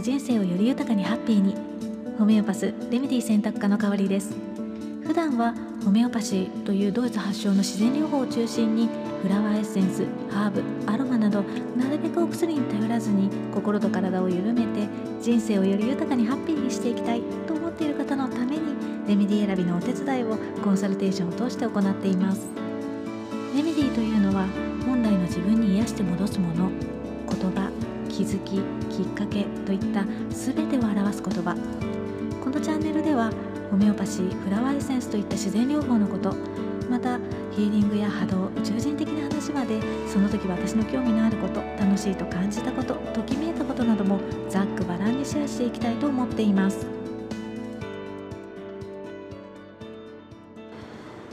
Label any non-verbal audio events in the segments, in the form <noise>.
して人生をより豊かにハッピーに。ホメオパスレメディ選択科の代わりです。普段はホメオパシーというドイツ発祥の自然療法を中心にフラワーエッセンスハーブアロマなどなるべくお薬に頼らずに心と体を緩めて人生をより豊かにハッピーにしていきたいと思っている方のためにレメディ選びのお手伝いをコンサルテーションを通して行っています。レメディというのは本来の自分に癒して戻すもの言葉気づききっかけといった全てを表す言葉。このチャンネルではホメオパシーフラワーエッセンスといった自然療法のことまたヒーリングや波動宇宙人的な話までその時私の興味のあること楽しいと感じたことときめいたことなどもざっくばらんにシェアしていきたいと思っています。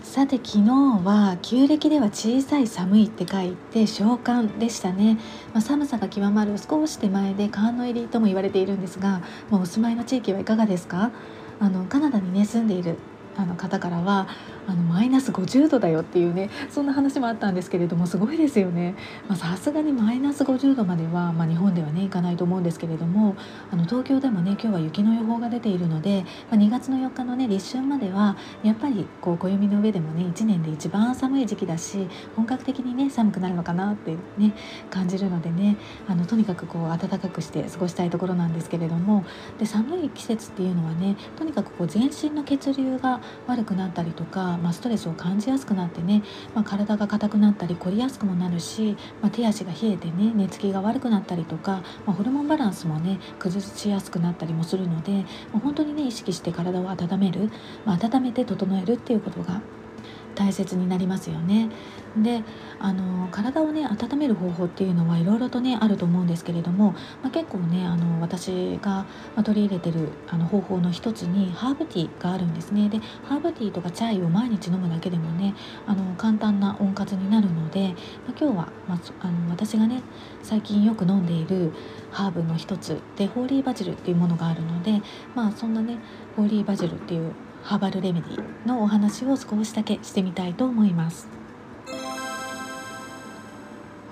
さて昨日は旧暦では小さい寒いって書いて小寒でしたね、まあ、寒さが極まる少し手前で寒の入りとも言われているんですが、まあ、お住まいの地域はいかがですか？あのカナダにね住んでいるあの方からはあのマイナス50度だよっていうねそんな話もあったんですけれどもすごいですよね。さすがにマイナス50度までは、まあ、日本ではねいかないと思うんですけれどもあの東京でもね今日は雪の予報が出ているので、まあ、2月の4日のね立春まではやっぱりこう暦の上でもね1年で一番寒い時期だし本格的にね寒くなるのかなってね感じるのでねあのとにかくこう暖かくして過ごしたいところなんですけれどもで寒い季節っていうのはねとにかくこう全身の血流が悪くなったりとかまあ、ストレスを感じやすくなってね、まあ、体が硬くなったり凝りやすくもなるし、まあ、手足が冷えてね寝つきが悪くなったりとか、まホルモンバランスもね崩しやすくなったりもするので、ま本当にね意識して体を温める、ま温めて整えるっていうことが大切になりますよね。であの体をね温める方法っていうのはいろいろとねあると思うんですけれども、まあ、結構ねあの私が取り入れてるあの方法の一つにハーブティーがあるんですねでハーブティーとかチャイを毎日飲むだけでもねあの簡単な温活になるので、まあ、今日は、まあ、あの私がね最近よく飲んでいるハーブの一つでホーリーバジルっていうものがあるのでまあそんなねホーリーバジルっていうハーバルレメディのお話を少しだけしてみたいと思います。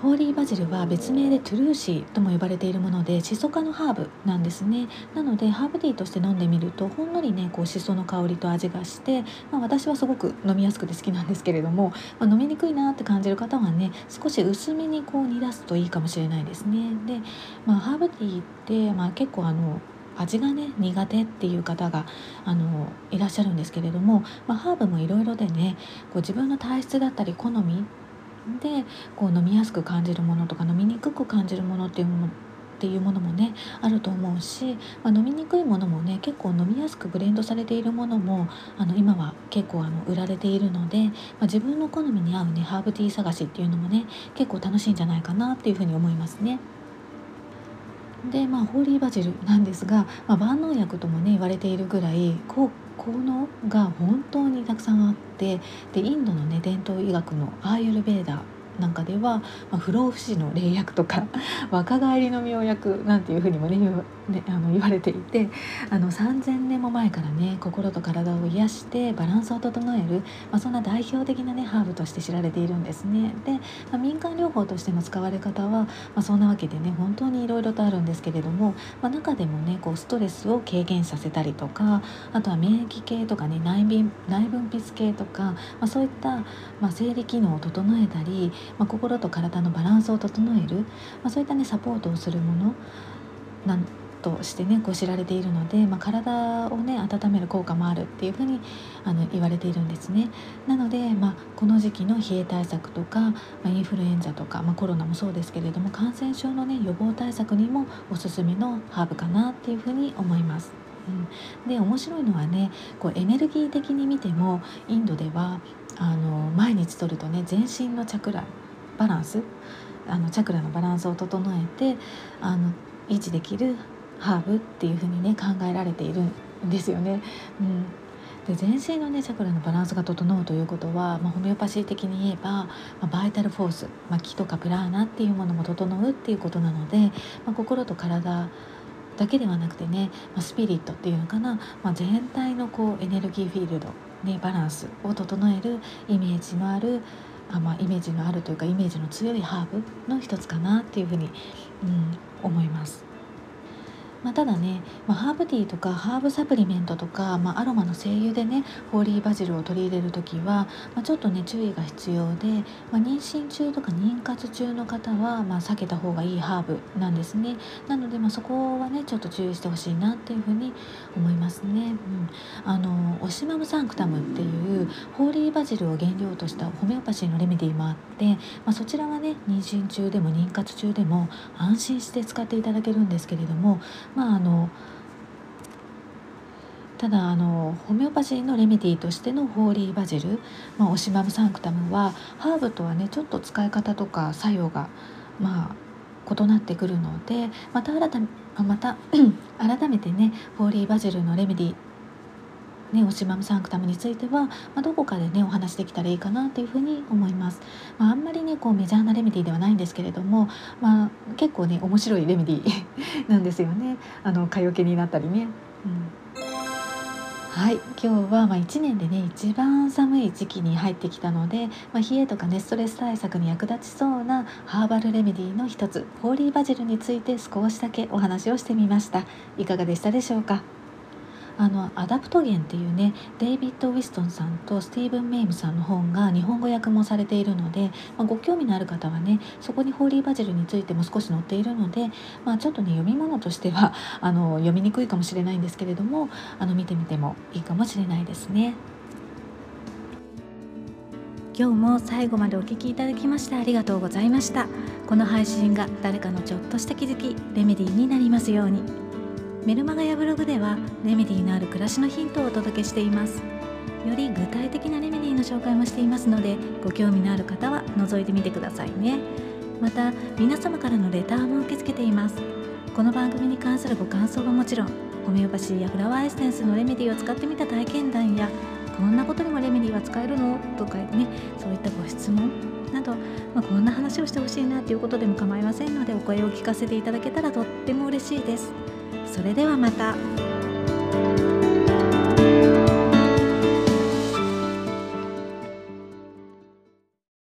ホーリーバジルは別名でトゥルーシーとも呼ばれているものでシソ科のハーブなんですねなのでハーブティーとして飲んでみるとほんのりねこうシソの香りと味がして、まあ、私はすごく飲みやすくて好きなんですけれども、まあ、飲みにくいなって感じる方はね少し薄めにこう煮出すといいかもしれないですねで、まあ、ハーブティーって、まあ、結構あの味がね苦手っていう方があのいらっしゃるんですけれども、まあ、ハーブもいろいろでねこう自分の体質だったり好みでこう飲みやすく感じるものとか飲みにくく感じるものっていうものっていうものもねあると思うし、まあ、飲みにくいものもね結構飲みやすくブレンドされているものもあの今は結構あの売られているので、まあ、自分の好みに合うねハーブティー探しっていうのもね結構楽しいんじゃないかなっていうふうに思いますね。でまあホーリーバジルなんですが、まあ、万能薬ともね言われているぐらい効効能が本当にたくさんあってでインドのね伝統医学のアーユルベーダなんかでは、まあ、不老不死の霊薬とか <laughs> 若返りの妙薬なんていうふうにもねねあの言われていてあの3,000年も前からね心と体を癒してバランスを整える、まあ、そんな代表的なねハーブとして知られているんですね。で、まあ、民間療法としての使われ方は、まあ、そんなわけでね本当にいろいろとあるんですけれども、まあ、中でもねこうストレスを軽減させたりとかあとは免疫系とかね内分内分泌系とか、まあ、そういった、まあ、生理機能を整えたり、まあ、心と体のバランスを整える、まあ、そういったねサポートをするものなんとしてねこう知られているので、まあ、体をね温める効果もあるっていうふうにあの言われているんですね。なので、まあ、この時期の冷え対策とか、まあ、インフルエンザとか、まあ、コロナもそうですけれども感染症のね予防対策にもおすすめのハーブかなっていうふうに思います。うん、で面白いのはねこうエネルギー的に見てもインドではあの毎日とるとね全身のチャクラバランスあのチャクラのバランスを整えてあの維持できるハーブっていう風にね考えられているんですよね。うんで全身のねチャクラのバランスが整うということは、まあ、ホメオパシー的に言えば、まあ、バイタルフォース、まあ、気とかプラーナっていうものも整うっていうことなので、まあ、心と体だけではなくてね、まあ、スピリットっていうのかな、まあ、全体のこうエネルギーフィールド、ね、バランスを整えるイメージのあるあ、まあ、イメージのあるというかイメージの強いハーブの一つかなっていうふうに、うん、思います。まあ、ただね、まあ、ハーブティーとかハーブサプリメントとか、まあ、アロマの精油でねホーリーバジルを取り入れる時は、ま、ちょっとね注意が必要で、ま、妊娠中とか妊活中の方は、ま、避けた方がいいハーブなんですねなので、まあ、そこはねちょっと注意してほしいなっていうふうに思いますね。うん、あのオシマムサンクタムっていうホーリーバジルを原料としたホメオパシーのレメディーもあって、まあ、そちらはね妊娠中でも妊活中でも安心して使っていただけるんですけれどもまああのただあのホメオパシーのレメディーとしてのホーリーバジル、まあ、オシマムサンクタムはハーブとはねちょっと使い方とか作用がまあ異なってくるのでまた新たまた <clears throat> 改めてねホーリーバジルのレメディーね、オシマムサンクタムについては、まあ、どこかでねお話できたらいいかなというふうに思います。まあ、あんまりねこうメジャーなレメディーではないんですけれども、まあ、結構ね面白いレメディー <laughs> なんですよね。あの蚊よけになったりね。うんはい今日はまあ1年でね一番寒い時期に入ってきたので、まあ、冷えとかねストレス対策に役立ちそうなハーバルレメディーの一つホーリーバジルについて少しだけお話をしてみましたいかがでしたでしょうか？あのアダプトゲンっていうねデイビッド・ウィストンさんとスティーブン・メイムさんの本が日本語訳もされているので、まあ、ご興味のある方はねそこにホーリーバジルについても少し載っているので、まあ、ちょっとね読み物としては <laughs> あの読みにくいかもしれないんですけれどもあの見てみてもいいかもしれないですね。今日も最後までお聴きいただきましてありがとうございましたこの配信が誰かのちょっとした気づきレメディーになりますようにメルマガやブログではレメディーのある暮らしのヒントをお届けしています。より具体的なレメディーの紹介もしていますのでご興味のある方は覗いてみてくださいね。また皆様からのレターも受け付けています。この番組に関するご感想はもちろんホメオパシーやフラワーエッセンスのレメディーを使ってみた体験談やこんなことにもレメディーは使えるの？とかねそういったご質問など、まあ、こんな話をしてほしいなということでも構いませんのでお声を聞かせていただけたらとっても嬉しいです。それではまた。